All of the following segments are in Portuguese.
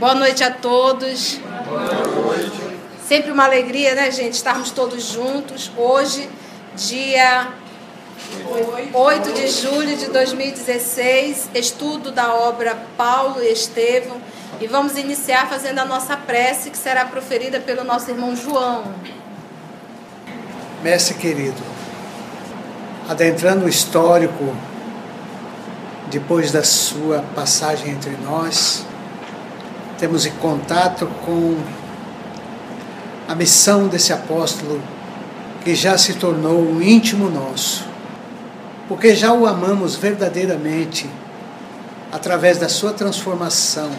Boa noite a todos. Boa noite. Sempre uma alegria, né, gente, estarmos todos juntos. Hoje, dia 8 de julho de 2016, estudo da obra Paulo e Estevão. E vamos iniciar fazendo a nossa prece, que será proferida pelo nosso irmão João. Mestre querido, adentrando o histórico, depois da sua passagem entre nós, temos em contato com a missão desse apóstolo que já se tornou um íntimo nosso, porque já o amamos verdadeiramente através da sua transformação,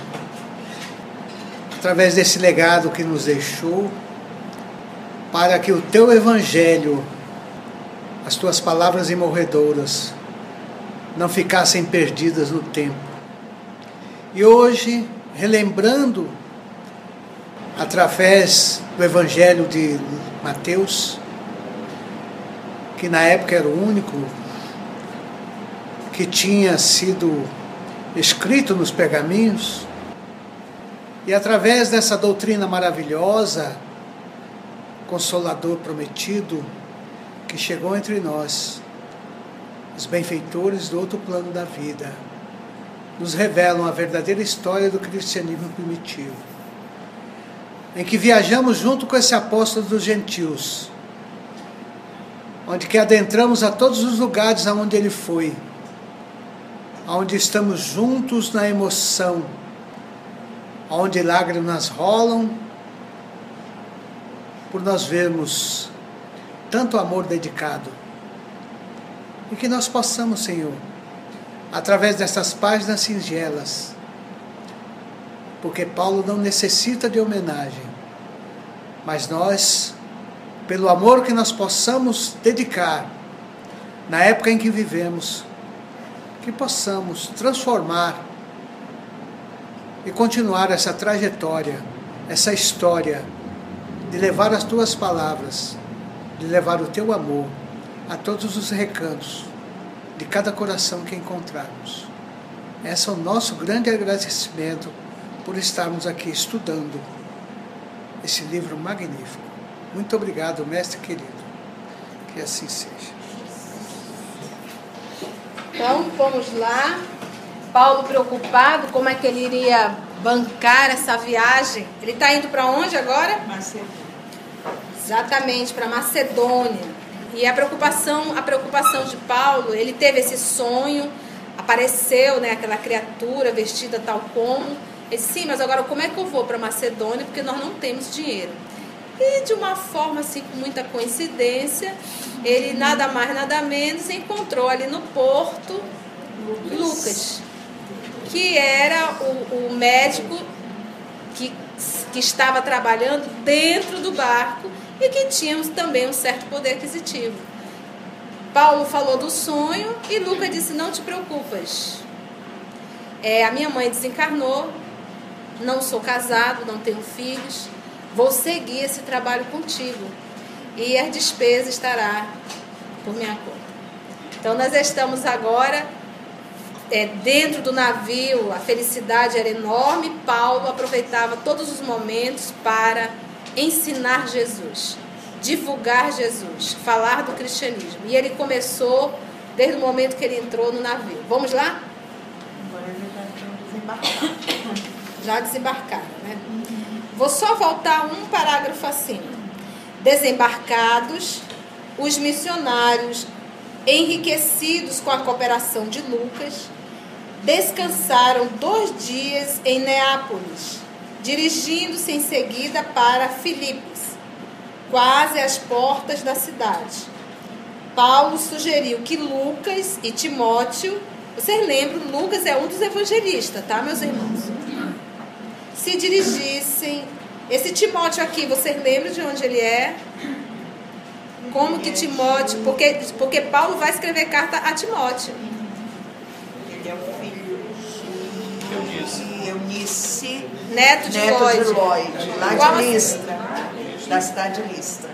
através desse legado que nos deixou, para que o teu evangelho, as tuas palavras imorredoras, não ficassem perdidas no tempo. E hoje relembrando através do Evangelho de Mateus, que na época era o único que tinha sido escrito nos pergaminhos, e através dessa doutrina maravilhosa, Consolador prometido, que chegou entre nós, os benfeitores do outro plano da vida nos revelam a verdadeira história do cristianismo primitivo, em que viajamos junto com esse apóstolo dos gentios, onde que adentramos a todos os lugares aonde ele foi, onde estamos juntos na emoção, onde lágrimas rolam, por nós vermos tanto amor dedicado. E que nós possamos, Senhor, através dessas páginas singelas. Porque Paulo não necessita de homenagem, mas nós, pelo amor que nós possamos dedicar na época em que vivemos, que possamos transformar e continuar essa trajetória, essa história de levar as tuas palavras, de levar o teu amor a todos os recantos de cada coração que encontrarmos. Esse é o nosso grande agradecimento por estarmos aqui estudando esse livro magnífico. Muito obrigado, mestre querido. Que assim seja. Então, vamos lá. Paulo preocupado, como é que ele iria bancar essa viagem? Ele está indo para onde agora? Macedônia. Exatamente, para Macedônia. E a preocupação, a preocupação de Paulo, ele teve esse sonho, apareceu, né, aquela criatura vestida tal como. Ele disse, sim, mas agora como é que eu vou para Macedônia? Porque nós não temos dinheiro. E de uma forma assim, com muita coincidência, ele nada mais, nada menos encontrou ali no porto Lucas, Lucas que era o, o médico que, que estava trabalhando dentro do barco e que tínhamos também um certo poder aquisitivo. Paulo falou do sonho e Lucas disse: Não te preocupas. É, a minha mãe desencarnou, não sou casado, não tenho filhos, vou seguir esse trabalho contigo e as despesas estará por minha conta. Então nós estamos agora é, dentro do navio, a felicidade era enorme. Paulo aproveitava todos os momentos para ensinar Jesus, divulgar Jesus, falar do cristianismo. E ele começou desde o momento que ele entrou no navio. Vamos lá? Agora ele já desembarcado. Já desembarcaram, né? Vou só voltar um parágrafo acima. Desembarcados, os missionários, enriquecidos com a cooperação de Lucas, descansaram dois dias em Neápolis dirigindo-se em seguida para Filipos, quase às portas da cidade. Paulo sugeriu que Lucas e Timóteo, vocês lembram, Lucas é um dos evangelistas, tá, meus irmãos? Se dirigissem. Esse Timóteo aqui, vocês lembram de onde ele é? Como que Timóteo, porque, porque Paulo vai escrever carta a Timóteo. Ele é o Eunice, Neto de neto Lloyd. de Lloyd, lá Qual de Listra, da cidade de Listra.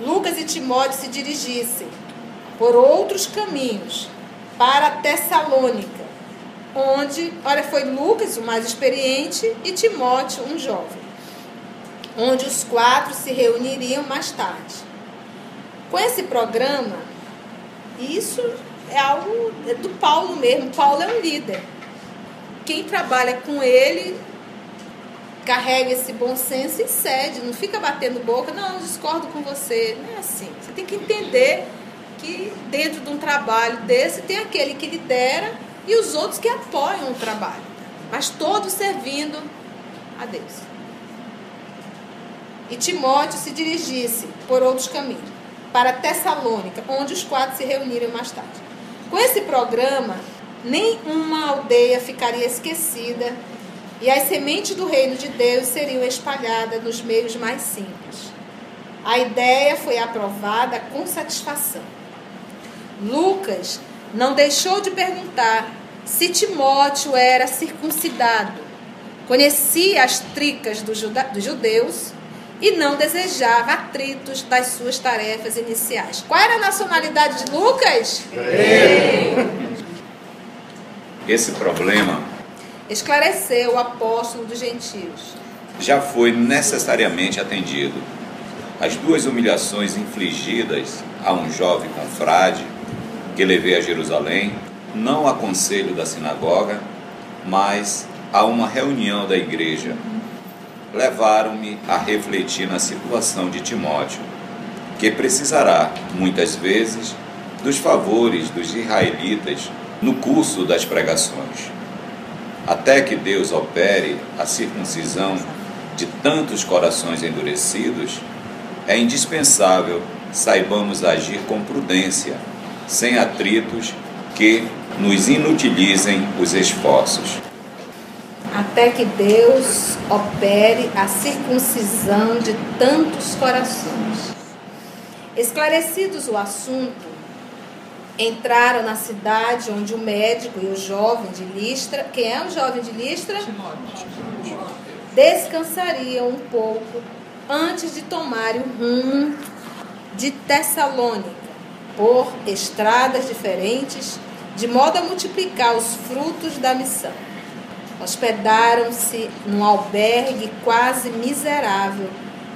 Lucas e Timóteo se dirigissem por outros caminhos para Tessalônica, onde, olha, foi Lucas, o mais experiente, e Timóteo, um jovem, onde os quatro se reuniriam mais tarde. Com esse programa, isso é algo do Paulo mesmo. Paulo é um líder. Quem trabalha com ele carrega esse bom senso e cede, não fica batendo boca, não, discordo com você. Não é assim. Você tem que entender que dentro de um trabalho desse tem aquele que lidera e os outros que apoiam o trabalho, mas todos servindo a Deus. E Timóteo se dirigisse por outros caminhos para Tessalônica, onde os quatro se reuniram mais tarde. Com esse programa, nenhuma aldeia ficaria esquecida e as sementes do reino de Deus seriam espalhadas nos meios mais simples. A ideia foi aprovada com satisfação. Lucas não deixou de perguntar se Timóteo era circuncidado, conhecia as tricas dos judeus e não desejava atritos das suas tarefas iniciais. Qual era a nacionalidade de Lucas? Esse problema esclareceu o apóstolo dos gentios. Já foi necessariamente atendido. As duas humilhações infligidas a um jovem confrade que levei a Jerusalém, não a conselho da sinagoga, mas a uma reunião da igreja, levaram-me a refletir na situação de Timóteo, que precisará, muitas vezes, dos favores dos israelitas no curso das pregações. Até que Deus opere a circuncisão de tantos corações endurecidos, é indispensável saibamos agir com prudência, sem atritos que nos inutilizem os esforços. Até que Deus opere a circuncisão de tantos corações. Esclarecidos o assunto, entraram na cidade onde o médico e o jovem de Listra, quem é o jovem de Listra? Descansariam um pouco antes de tomarem o rumo de Tessalônica, por estradas diferentes, de modo a multiplicar os frutos da missão. Hospedaram-se num albergue quase miserável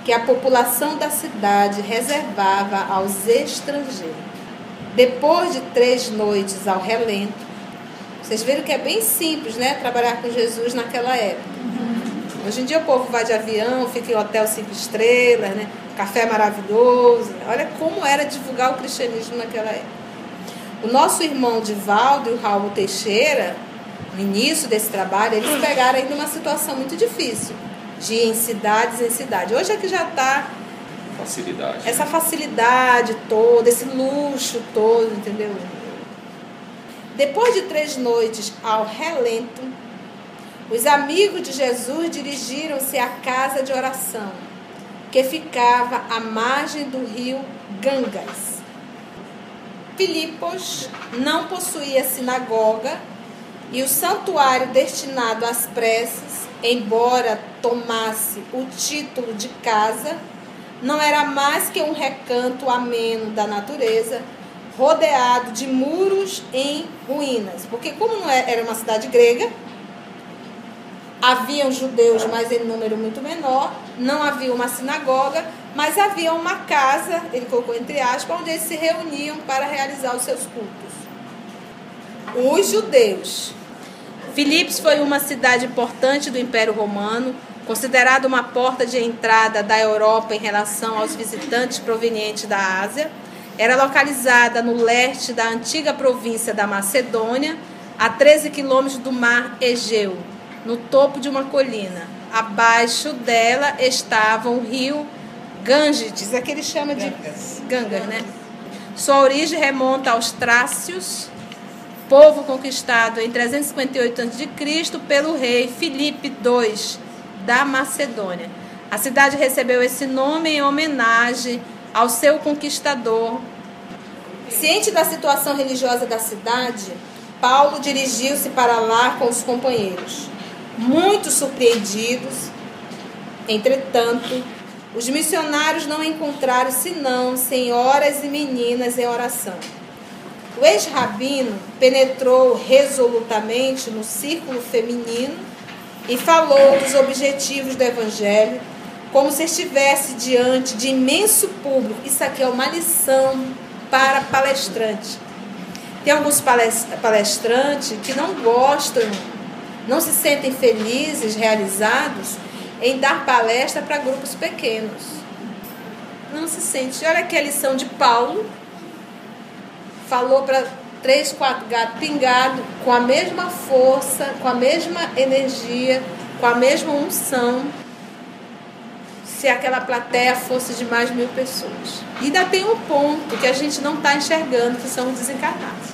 que a população da cidade reservava aos estrangeiros. Depois de três noites ao relento, vocês viram que é bem simples, né? Trabalhar com Jesus naquela época. Hoje em dia o povo vai de avião, fica em hotel cinco estrelas, né? Café maravilhoso. Olha como era divulgar o cristianismo naquela época. O nosso irmão Divaldo e o Raul Teixeira, no início desse trabalho, eles pegaram ainda uma situação muito difícil, de ir em cidades em cidade. Hoje é que já está facilidade. Essa facilidade toda, esse luxo todo, entendeu? Depois de três noites ao relento, os amigos de Jesus dirigiram-se à casa de oração, que ficava à margem do rio Gangas. Filipos não possuía sinagoga e o santuário destinado às preces, embora tomasse o título de casa, não era mais que um recanto ameno da natureza, rodeado de muros em ruínas. Porque, como não é, era uma cidade grega, haviam judeus, mas em número muito menor, não havia uma sinagoga, mas havia uma casa, ele colocou entre aspas, onde eles se reuniam para realizar os seus cultos. Os judeus. Filipos foi uma cidade importante do Império Romano, considerada uma porta de entrada da Europa em relação aos visitantes provenientes da Ásia. Era localizada no leste da antiga província da Macedônia, a 13 quilômetros do mar Egeu, no topo de uma colina. Abaixo dela estava o rio Ganges, é que ele chama de Gangas, né? Sua origem remonta aos Trácios, povo conquistado em 358 a.C. pelo rei Filipe II da Macedônia. A cidade recebeu esse nome em homenagem ao seu conquistador. Ciente da situação religiosa da cidade, Paulo dirigiu-se para lá com os companheiros. Muito surpreendidos, entretanto, os missionários não encontraram senão senhoras e meninas em oração. O ex-rabino penetrou resolutamente no círculo feminino e falou dos objetivos do evangelho como se estivesse diante de imenso público. Isso aqui é uma lição para palestrante. Tem alguns palestrantes que não gostam, não se sentem felizes, realizados em dar palestra para grupos pequenos. Não se sente. Olha aqui a lição de Paulo. Falou para três, quatro gatos pingados, com a mesma força, com a mesma energia, com a mesma unção se aquela plateia fosse de mais mil pessoas. E ainda tem um ponto que a gente não está enxergando, que são os desencarnados.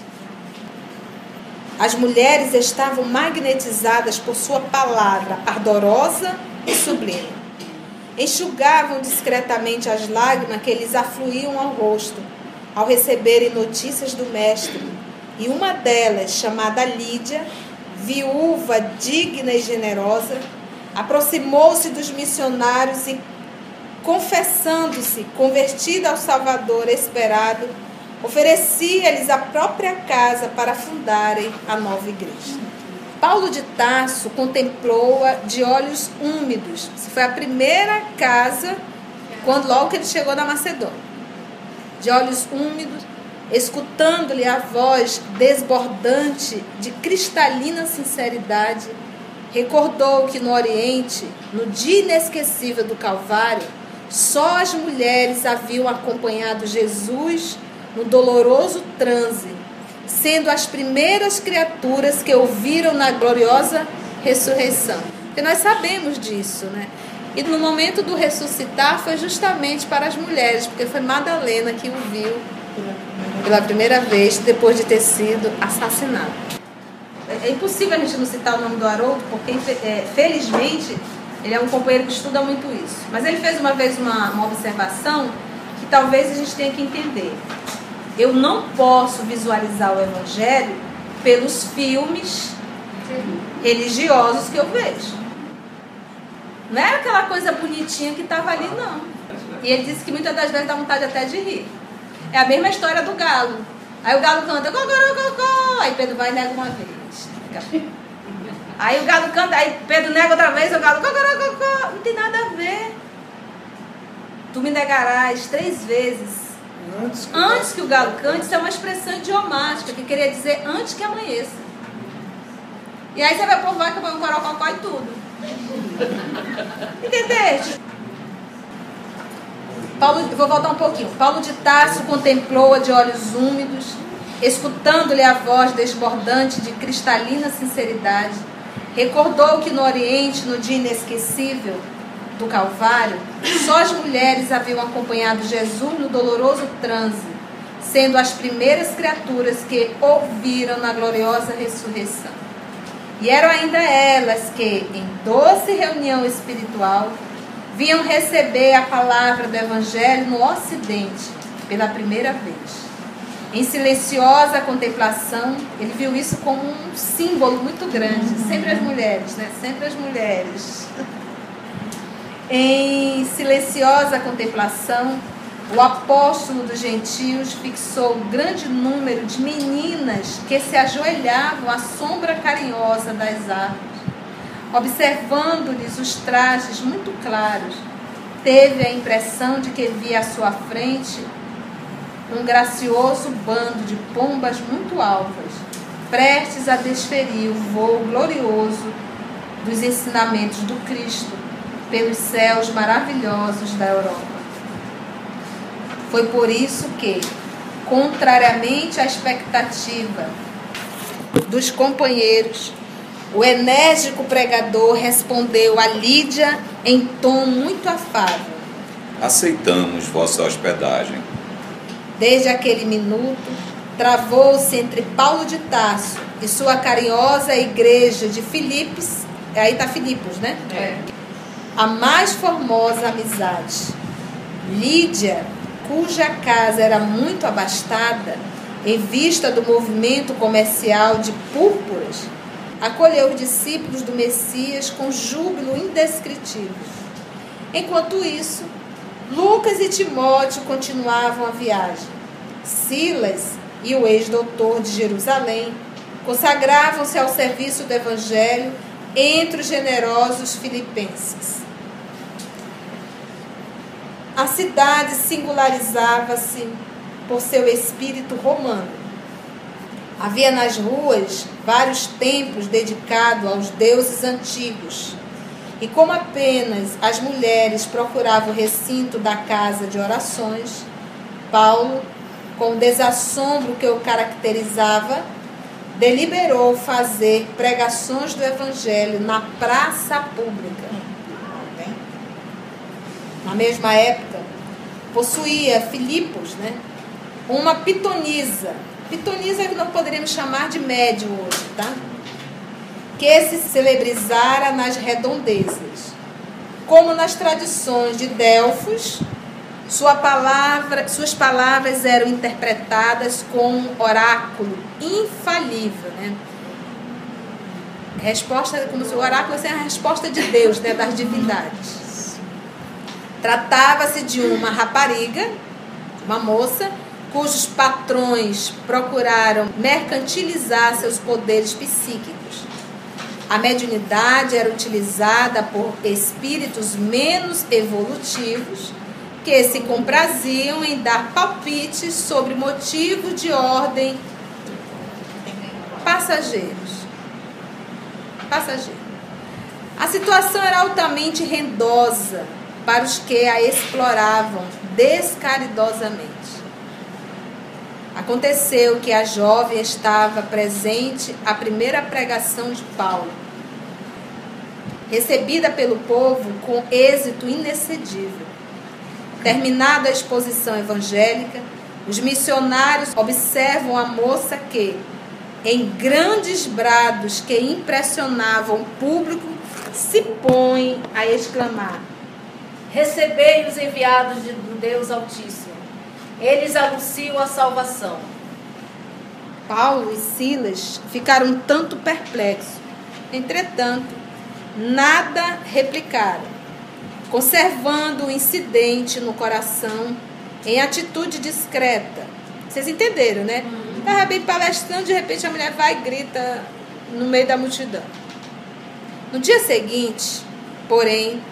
As mulheres estavam magnetizadas por sua palavra ardorosa e sublime. Enxugavam discretamente as lágrimas que lhes afluíam ao rosto ao receberem notícias do Mestre. E uma delas, chamada Lídia, viúva digna e generosa, aproximou-se dos missionários e confessando-se convertida ao Salvador esperado, oferecia-lhes a própria casa para fundarem a nova igreja. Paulo de Tarso contemplou-a de olhos úmidos. Isso foi a primeira casa quando logo que ele chegou na Macedônia. De olhos úmidos, escutando-lhe a voz desbordante de cristalina sinceridade, recordou que no Oriente, no dia inesquecível do Calvário, só as mulheres haviam acompanhado Jesus no doloroso transe, sendo as primeiras criaturas que ouviram na gloriosa ressurreição. Porque nós sabemos disso, né? E no momento do ressuscitar foi justamente para as mulheres, porque foi Madalena que o viu pela primeira vez depois de ter sido assassinado. É impossível a gente não citar o nome do Haroldo, porque é, felizmente ele é um companheiro que estuda muito isso. Mas ele fez uma vez uma, uma observação que talvez a gente tenha que entender. Eu não posso visualizar o Evangelho pelos filmes religiosos que eu vejo. Não era aquela coisa bonitinha que estava ali, não. E ele disse que muitas das vezes dá vontade até de rir. É a mesma história do galo. Aí o galo canta, cocô, cocô. Aí Pedro vai e nega uma vez. Aí o galo canta, aí Pedro nega outra vez, o galo, cocô, não tem nada a ver. Tu me negarás três vezes. Antes que, antes que o galo cante, isso é uma expressão idiomática, que queria dizer antes que amanheça. E aí você vai por vai que põe um corococó e tudo. Entendeste? Paulo, vou voltar um pouquinho. Paulo de Tarso contemplou-a de olhos úmidos, escutando-lhe a voz desbordante de cristalina sinceridade Recordou que no Oriente, no dia inesquecível do Calvário, só as mulheres haviam acompanhado Jesus no doloroso transe, sendo as primeiras criaturas que ouviram na gloriosa ressurreição. E eram ainda elas que, em doce reunião espiritual, vinham receber a palavra do Evangelho no Ocidente pela primeira vez. Em silenciosa contemplação, ele viu isso como um símbolo muito grande. Sempre as mulheres, né? Sempre as mulheres. Em silenciosa contemplação, o apóstolo dos gentios fixou um grande número de meninas que se ajoelhavam à sombra carinhosa das árvores. Observando-lhes os trajes muito claros, teve a impressão de que via à sua frente um gracioso bando de pombas muito alvas, prestes a desferir o voo glorioso dos ensinamentos do Cristo pelos céus maravilhosos da Europa. Foi por isso que, contrariamente à expectativa dos companheiros, o enérgico pregador respondeu a Lídia em tom muito afável: Aceitamos vossa hospedagem Desde aquele minuto, travou-se entre Paulo de Tarso e sua carinhosa igreja de Filipos, aí está Filipos, né? É. A mais formosa amizade. Lídia, cuja casa era muito abastada, em vista do movimento comercial de púrpuras, acolheu os discípulos do Messias com júbilo indescritível. Enquanto isso, Lucas e Timóteo continuavam a viagem. Silas e o ex-doutor de Jerusalém consagravam-se ao serviço do Evangelho entre os generosos filipenses. A cidade singularizava-se por seu espírito romano. Havia nas ruas vários templos dedicados aos deuses antigos. E como apenas as mulheres procuravam o recinto da casa de orações, Paulo, com o desassombro que o caracterizava, deliberou fazer pregações do evangelho na praça pública. Na mesma época, possuía Filipos, né, uma pitonisa. Pitonisa que não poderíamos chamar de médium hoje, tá? Que se celebrizara nas redondezas. Como nas tradições de Delfos, sua palavra, suas palavras eram interpretadas com um oráculo infalível, né? Resposta, como se o oráculo fosse a resposta de Deus, né, das divindades. Tratava-se de uma rapariga, uma moça, cujos patrões procuraram mercantilizar seus poderes psíquicos. A mediunidade era utilizada por espíritos menos evolutivos que se compraziam em dar palpites sobre motivos de ordem passageiros. Passageiro. A situação era altamente rendosa para os que a exploravam descaridosamente. Aconteceu que a jovem estava presente à primeira pregação de Paulo, recebida pelo povo com êxito inexcedível. Terminada a exposição evangélica, os missionários observam a moça que, em grandes brados que impressionavam o público, se põe a exclamar: Recebei os enviados de Deus Altíssimo. Eles anunciam a salvação. Paulo e Silas ficaram tanto perplexos. Entretanto, nada replicaram conservando o incidente no coração em atitude discreta. Vocês entenderam, né? Estava bem palestrando, de repente a mulher vai e grita no meio da multidão. No dia seguinte, porém,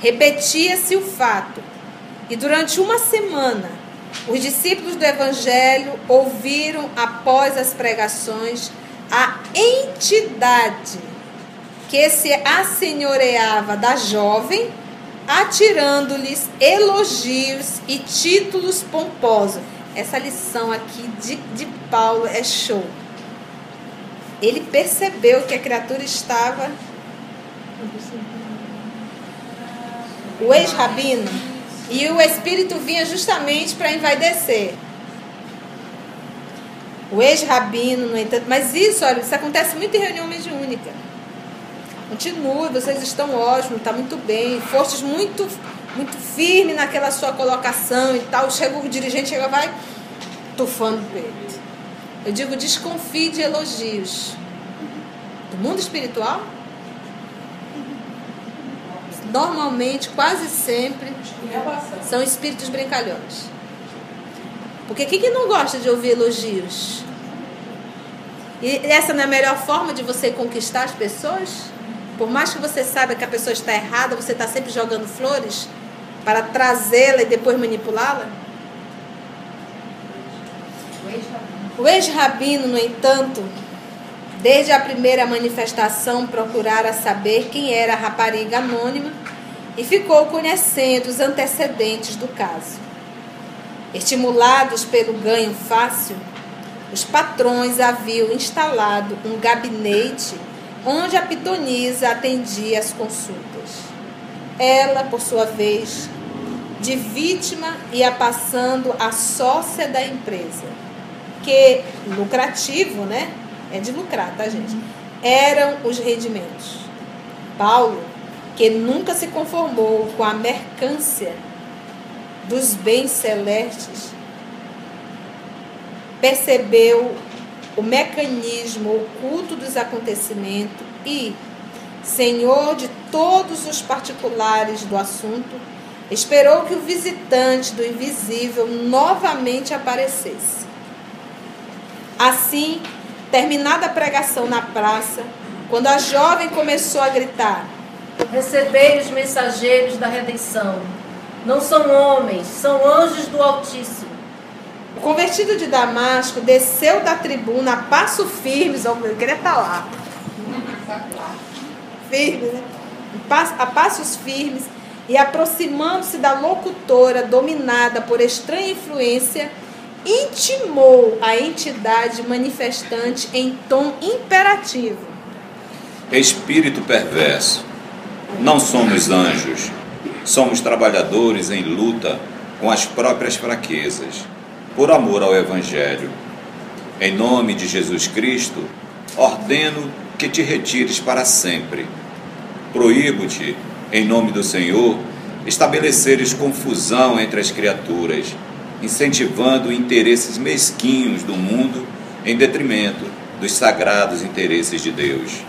repetia-se o fato, e durante uma semana, os discípulos do Evangelho ouviram, após as pregações, a entidade que se assenhoreava da jovem atirando-lhes elogios e títulos pomposos. Essa lição aqui de, de Paulo é show. Ele percebeu que a criatura estava. O ex-rabino. E o espírito vinha justamente para envaidecer. O ex-rabino, no entanto. Mas isso, olha, isso acontece muito em reunião mediúnica. Continue, vocês estão ótimos, está muito bem. Fostes muito, muito firme naquela sua colocação e tal. Chega o dirigente, chega, vai tufando o peito. Eu digo, desconfie de elogios. Do mundo espiritual, normalmente, quase sempre, são espíritos brincalhões. Porque quem que não gosta de ouvir elogios? E essa não é a melhor forma de você conquistar as pessoas? Por mais que você saiba que a pessoa está errada, você está sempre jogando flores para trazê-la e depois manipulá-la? O ex-rabino, no entanto, desde a primeira manifestação, procurara saber quem era a rapariga anônima e ficou conhecendo os antecedentes do caso. Estimulados pelo ganho fácil, os patrões haviam instalado um gabinete onde a pitonisa atendia as consultas. Ela, por sua vez, de vítima, ia passando a sócia da empresa, que lucrativo, né? É de lucrar, tá, gente? Eram os rendimentos. Paulo, que nunca se conformou com a mercância dos bens celestes, percebeu o mecanismo oculto dos acontecimentos e, senhor de todos os particulares do assunto, esperou que o visitante do invisível novamente aparecesse. Assim, terminada a pregação na praça, quando a jovem começou a gritar: Recebei os mensageiros da redenção. Não são homens, são anjos do Altíssimo. O convertido de Damasco desceu da tribuna a passo firmes, eu queria estar lá. Firme, né? A passos firmes e aproximando-se da locutora dominada por estranha influência, intimou a entidade manifestante em tom imperativo. Espírito perverso, não somos anjos, somos trabalhadores em luta com as próprias fraquezas, por amor ao Evangelho. Em nome de Jesus Cristo, ordeno que te retires para sempre. Proíbo-te, em nome do Senhor, estabeleceres confusão entre as criaturas, incentivando interesses mesquinhos do mundo em detrimento dos sagrados interesses de Deus.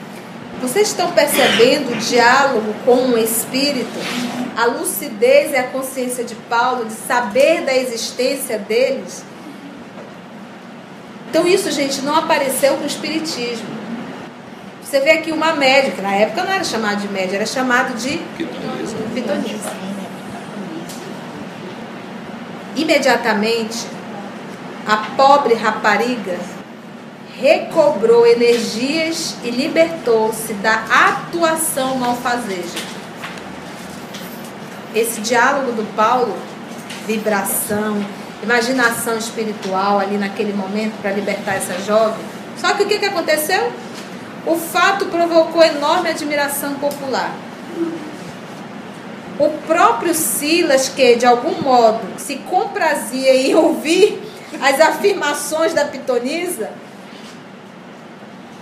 Vocês estão percebendo o diálogo com o Espírito? A lucidez e a consciência de Paulo de saber da existência deles? Então, isso, gente, não apareceu com o Espiritismo. Você vê aqui uma média, que na época não era chamado de média, era chamado de pitonisa. Imediatamente, a pobre rapariga recobrou energias e libertou-se da atuação malfazeja. Esse diálogo do Paulo, vibração, imaginação espiritual ali naquele momento para libertar essa jovem. Só que o que, que aconteceu? O fato provocou enorme admiração popular. O próprio Silas, que de algum modo se comprazia em ouvir as afirmações da pitonisa,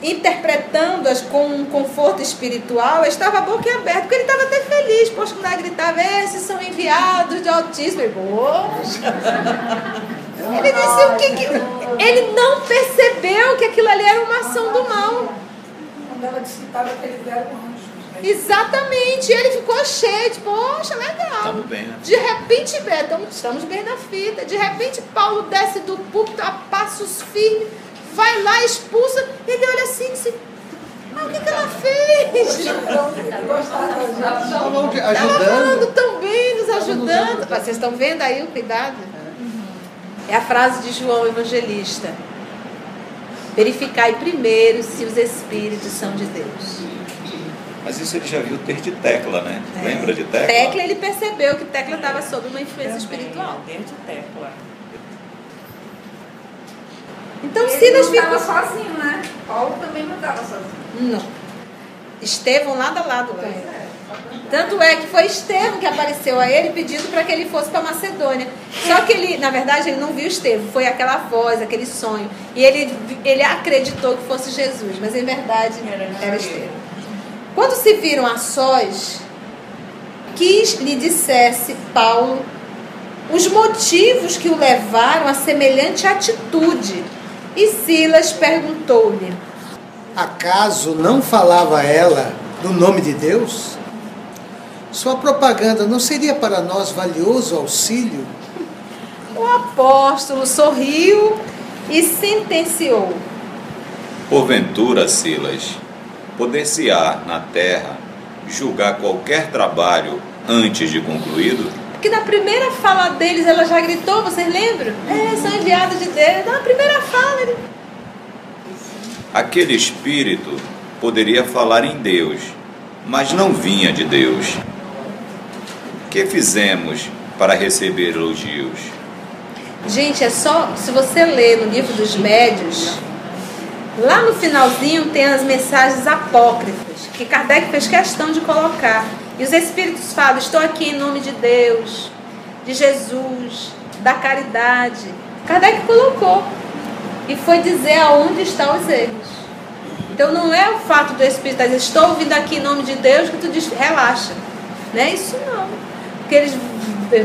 interpretando-as com um conforto espiritual, estava aberta, porque ele estava até feliz, poxa, quando ela gritava, esses são enviados de autismo. Ele, poxa. Ele disse o que, que. Ele não percebeu que aquilo ali era uma ação do mal. Quando ela disse que estava eles eram? Exatamente, ele ficou cheio, de, poxa, legal. Estamos bem, né? De repente, tamo- estamos bem na fita. De repente, Paulo desce do púlpito a passos firmes, vai lá, expulsa. Ele olha assim e diz: Mas o que, que ela fez? Estava falando tão bem, nos ajudando. Vocês estão vendo aí o cuidado? É a frase de João Evangelista. Verificai primeiro se os espíritos são de Deus. Mas isso ele já viu ter de tecla, né? É. Lembra de tecla? Tecla, ele percebeu que Tecla estava sob uma influência espiritual. Desde tecla. Então Ele Silas não ficou. sozinho, né? Paulo também não estava sozinho. Não. Estevão lado a lado com ele. É. Tanto é que foi Estevão que apareceu a ele pedindo para que ele fosse para Macedônia. Só que ele, na verdade, ele não viu Estevão, foi aquela voz, aquele sonho. E ele, ele acreditou que fosse Jesus, mas em verdade era Estevão. Quando se viram a sós, quis lhe dissesse Paulo os motivos que o levaram a semelhante atitude. E Silas perguntou-lhe: Acaso não falava ela no nome de Deus? Sua propaganda não seria para nós valioso auxílio? O apóstolo sorriu e sentenciou: Porventura, Silas, poder-se-á na terra julgar qualquer trabalho antes de concluído? Porque na primeira fala deles ela já gritou, vocês lembram? É, são enviados de Deus. Na primeira fala ele. Aquele espírito poderia falar em Deus, mas não vinha de Deus. Que fizemos para receber elogios? Gente, é só. Se você ler no livro dos médios, lá no finalzinho tem as mensagens apócrifas, que Kardec fez questão de colocar. E os espíritos falam: estou aqui em nome de Deus, de Jesus, da caridade. Kardec colocou. E foi dizer aonde estão os erros. Então não é o fato do espírito dizendo, estou ouvindo aqui em nome de Deus, que tu diz, relaxa. Não é isso não. Porque eles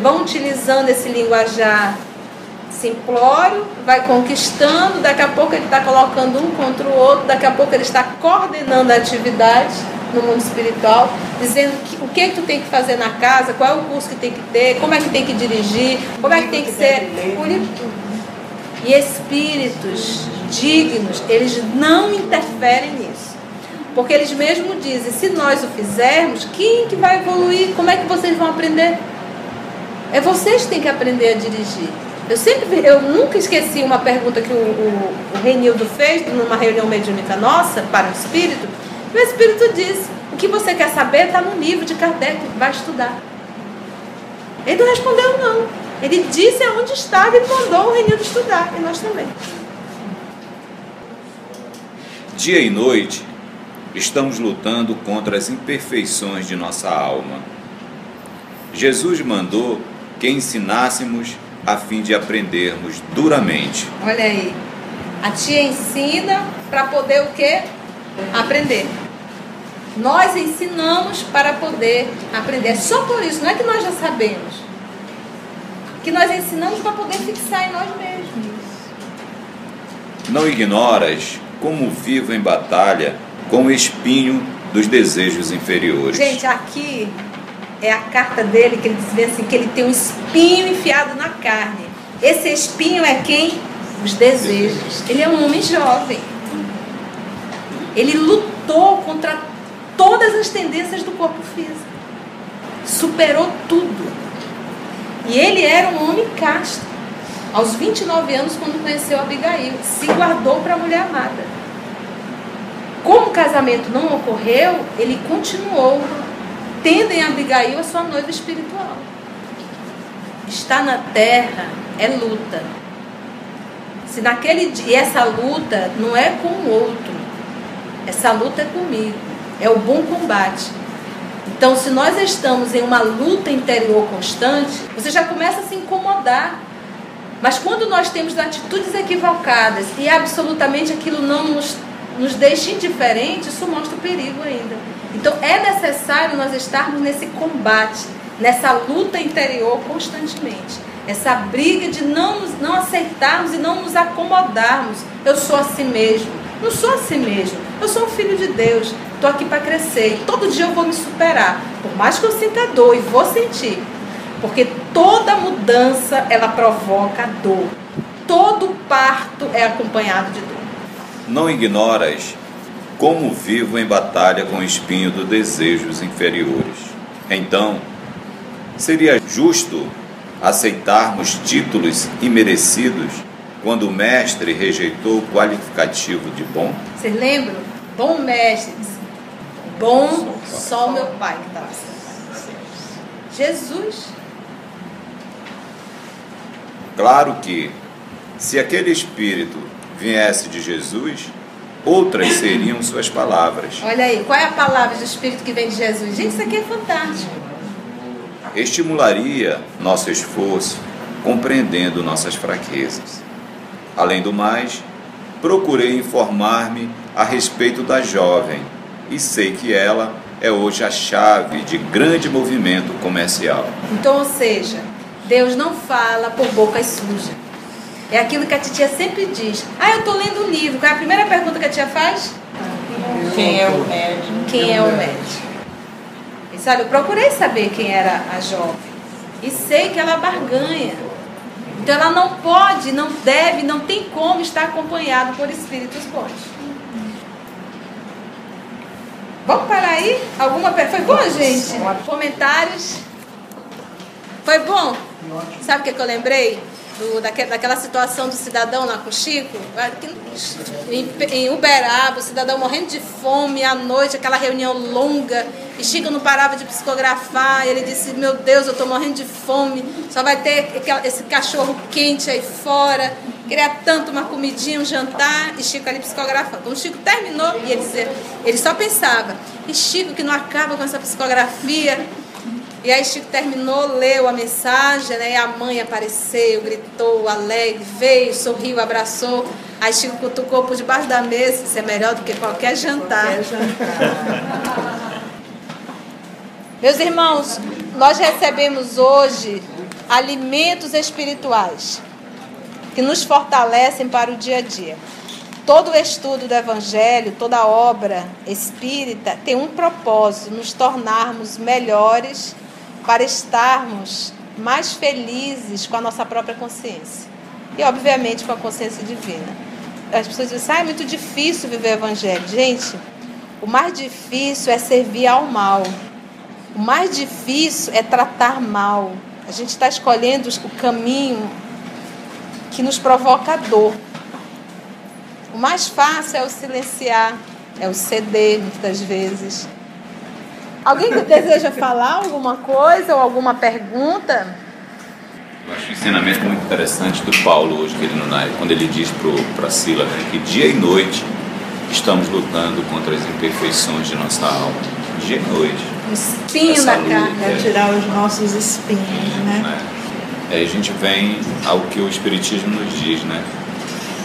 vão utilizando esse linguajar simplório, vai conquistando, daqui a pouco ele está colocando um contra o outro, daqui a pouco ele está coordenando a atividade no mundo espiritual, dizendo que, o que, é que tu tem que fazer na casa, qual é o curso que tem que ter, como é que tem que dirigir, como é que tem que ser. Isso- E espíritos dignos, eles não interferem nisso. Porque eles mesmos dizem, se nós o fizermos, quem que vai evoluir? Como é que vocês vão aprender? É vocês que têm que aprender a dirigir. Eu sempre, eu nunca esqueci uma pergunta que o, o, o Renildo fez numa reunião mediúnica nossa para o espírito. O espírito disse: o que você quer saber está no livro de Kardec, vai estudar. Ele não respondeu, não. Ele disse aonde estava e mandou o Renildo estudar, e nós também. Dia e noite, estamos lutando contra as imperfeições de nossa alma. Jesus mandou que ensinássemos a fim de aprendermos duramente. Olha aí. A tia ensina para poder o quê? Aprender. Nós ensinamos para poder aprender. É só por isso, não é que nós já sabemos. Que nós ensinamos para poder fixar em nós mesmos. Não ignoras como vivo em batalha com o espinho dos desejos inferiores. Gente, aqui é a carta dele que ele diz assim que ele tem um espinho enfiado na carne. Esse espinho é quem? Os desejos. Ele é um homem jovem. Ele lutou contra todas as tendências do corpo físico. Superou tudo. E ele era um homem casto. Aos 29 anos, quando conheceu Abigail, se guardou para a mulher amada. Como o casamento não ocorreu, ele continuou tendo em Abigail a sua noiva espiritual. Estar na terra é luta. Se naquele dia, e essa luta não é com o outro, essa luta é comigo, é o bom combate. Então, se nós estamos em uma luta interior constante, você já começa a se incomodar. Mas quando nós temos atitudes equivocadas e absolutamente aquilo não nos, nos deixa indiferentes, isso mostra o perigo ainda. Então é necessário nós estarmos nesse combate, nessa luta interior constantemente. Essa briga de não, nos, não aceitarmos e não nos acomodarmos. Eu sou assim mesmo. Não sou assim mesmo. Eu sou um filho de Deus. Estou aqui para crescer. E todo dia eu vou me superar. Por mais que eu sinta dor e vou sentir. Porque toda mudança ela provoca dor. Todo parto é acompanhado de dor. Não ignoras como vivo em batalha com o espinho dos desejos inferiores. Então, seria justo aceitarmos títulos imerecidos quando o mestre rejeitou o qualificativo de bom? Vocês lembram? Bom mestre. Bom só o meu pai que estava Jesus. Claro que, se aquele espírito viesse de Jesus, outras seriam suas palavras. Olha aí, qual é a palavra do Espírito que vem de Jesus? Gente, isso aqui é fantástico. Estimularia nosso esforço, compreendendo nossas fraquezas. Além do mais, procurei informar-me a respeito da jovem e sei que ela é hoje a chave de grande movimento comercial. Então, ou seja, Deus não fala por boca suja. É aquilo que a titia sempre diz. Ah, eu estou lendo um livro. Qual é a primeira pergunta que a tia faz? Quem é o médium? Quem é o médium? E sabe, eu procurei saber quem era a jovem. E sei que ela barganha. Então ela não pode, não deve, não tem como estar acompanhado por espíritos bons. Vamos parar aí? Alguma Foi bom, gente? Comentários? Foi bom? Sabe o que, que eu lembrei? Do, daquela situação do cidadão lá com o Chico, em, em Uberaba, o cidadão morrendo de fome à noite, aquela reunião longa, e Chico não parava de psicografar, ele disse, meu Deus, eu estou morrendo de fome, só vai ter esse cachorro quente aí fora, queria tanto uma comidinha, um jantar, e Chico ali psicografando. Quando Chico terminou, e ele, ele só pensava, e Chico que não acaba com essa psicografia, e aí Chico terminou, leu a mensagem, né? E a mãe apareceu, gritou, alegre, veio, sorriu, abraçou. Aí Chico cutucou por debaixo da mesa, isso é melhor do que qualquer jantar. Qualquer jantar. Meus irmãos, nós recebemos hoje alimentos espirituais que nos fortalecem para o dia a dia. Todo o estudo do Evangelho, toda obra espírita tem um propósito, nos tornarmos melhores para estarmos mais felizes com a nossa própria consciência. e, obviamente, com a consciência divina. As pessoas dizem, ah, é muito difícil viver o evangelho. Gente, o mais difícil é servir ao mal. O mais difícil é tratar mal. A gente está escolhendo o caminho que nos provoca dor. O mais fácil é o silenciar, é o ceder, muitas vezes. Alguém que deseja falar alguma coisa ou alguma pergunta? Eu acho o ensinamento muito interessante do Paulo hoje, quando ele diz para Sila né, que dia e noite estamos lutando contra as imperfeições de nossa alma. Dia e noite. O espinho da carne. É tirar os nossos espinhos, né? É. Aí a gente vem ao que o Espiritismo nos diz, né?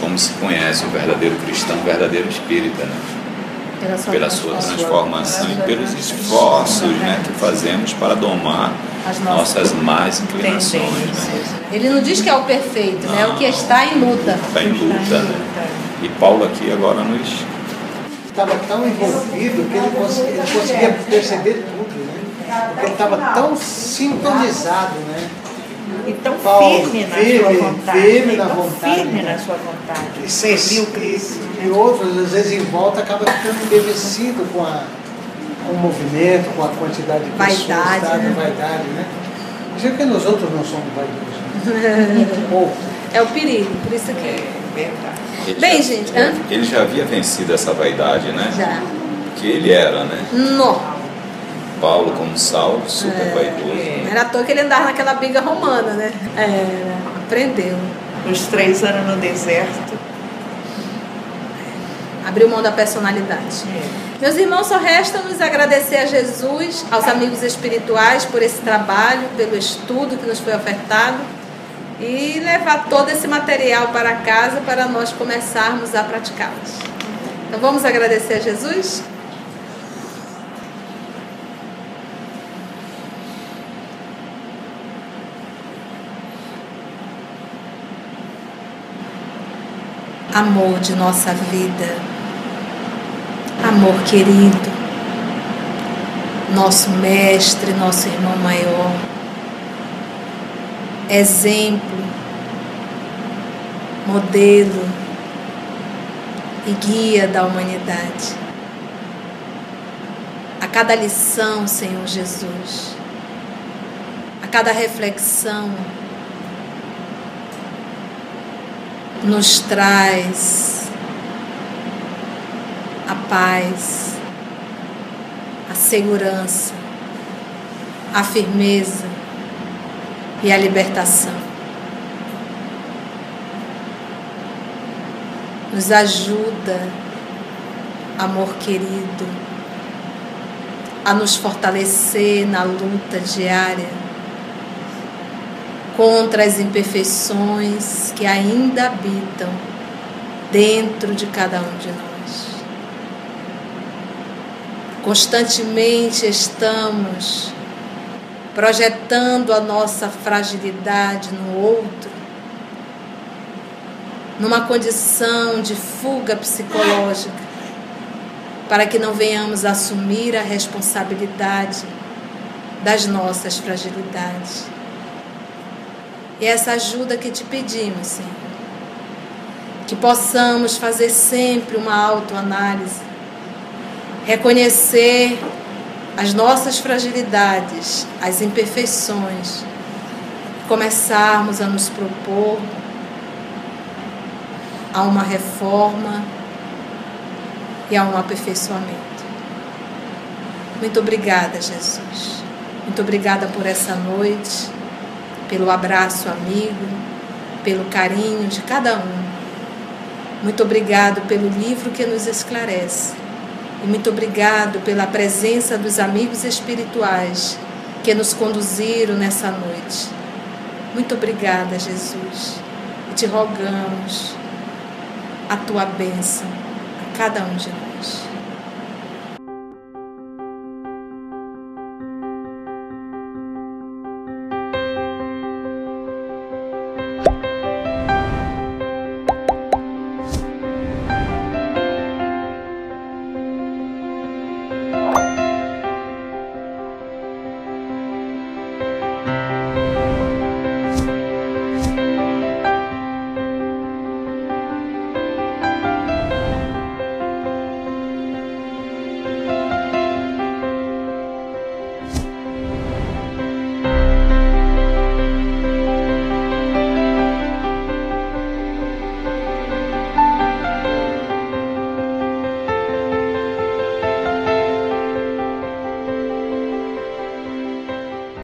Como se conhece o verdadeiro cristão, o verdadeiro espírita, né? Pela sua, pela sua transformação e pelos esforços né, que fazemos para domar as nossas más inclinações. Né? Ele não diz que é o perfeito, não, né? É o que está em luta. Está em luta, né? E Paulo aqui agora nos estava tão envolvido que ele conseguia, ele conseguia perceber tudo, né? Porque ele estava tão sintonizado, né? E tão Paulo, firme na firme, sua vontade. Firme na tão vontade. Firme na sua vontade. E serviu Cristo. E, e outros, às vezes, em volta, acaba ficando embevecido com, a, com o movimento, com a quantidade de vaidade, pessoas, né? vaidade, né? Mas é que nós outros não somos vaidosos. Né? Pouco. É o perigo, por isso que... É verdade. Bem, já, gente, hã? ele já havia vencido essa vaidade, né? Já. Que ele era, né? Não. Paulo como Saulo, super É. vaidoso. Não era à toa que ele andava naquela briga romana, né? É, aprendeu. Os três anos no deserto. Abriu mão da personalidade. Meus irmãos, só resta nos agradecer a Jesus, aos amigos espirituais por esse trabalho, pelo estudo que nos foi ofertado e levar todo esse material para casa para nós começarmos a praticá-los. Então vamos agradecer a Jesus? Amor de nossa vida, amor querido, nosso mestre, nosso irmão maior, exemplo, modelo. E guia da humanidade. A cada lição, Senhor Jesus, a cada reflexão, nos traz a paz, a segurança, a firmeza e a libertação. Nos ajuda, amor querido, a nos fortalecer na luta diária contra as imperfeições que ainda habitam dentro de cada um de nós. Constantemente estamos projetando a nossa fragilidade no outro, numa condição de fuga psicológica, para que não venhamos assumir a responsabilidade das nossas fragilidades. E essa ajuda que te pedimos, Senhor. Que possamos fazer sempre uma autoanálise, reconhecer as nossas fragilidades, as imperfeições, começarmos a nos propor a uma reforma e a um aperfeiçoamento. Muito obrigada, Jesus. Muito obrigada por essa noite pelo abraço amigo, pelo carinho de cada um. Muito obrigado pelo livro que nos esclarece. E muito obrigado pela presença dos amigos espirituais que nos conduziram nessa noite. Muito obrigada, Jesus. E te rogamos a tua bênção a cada um de nós.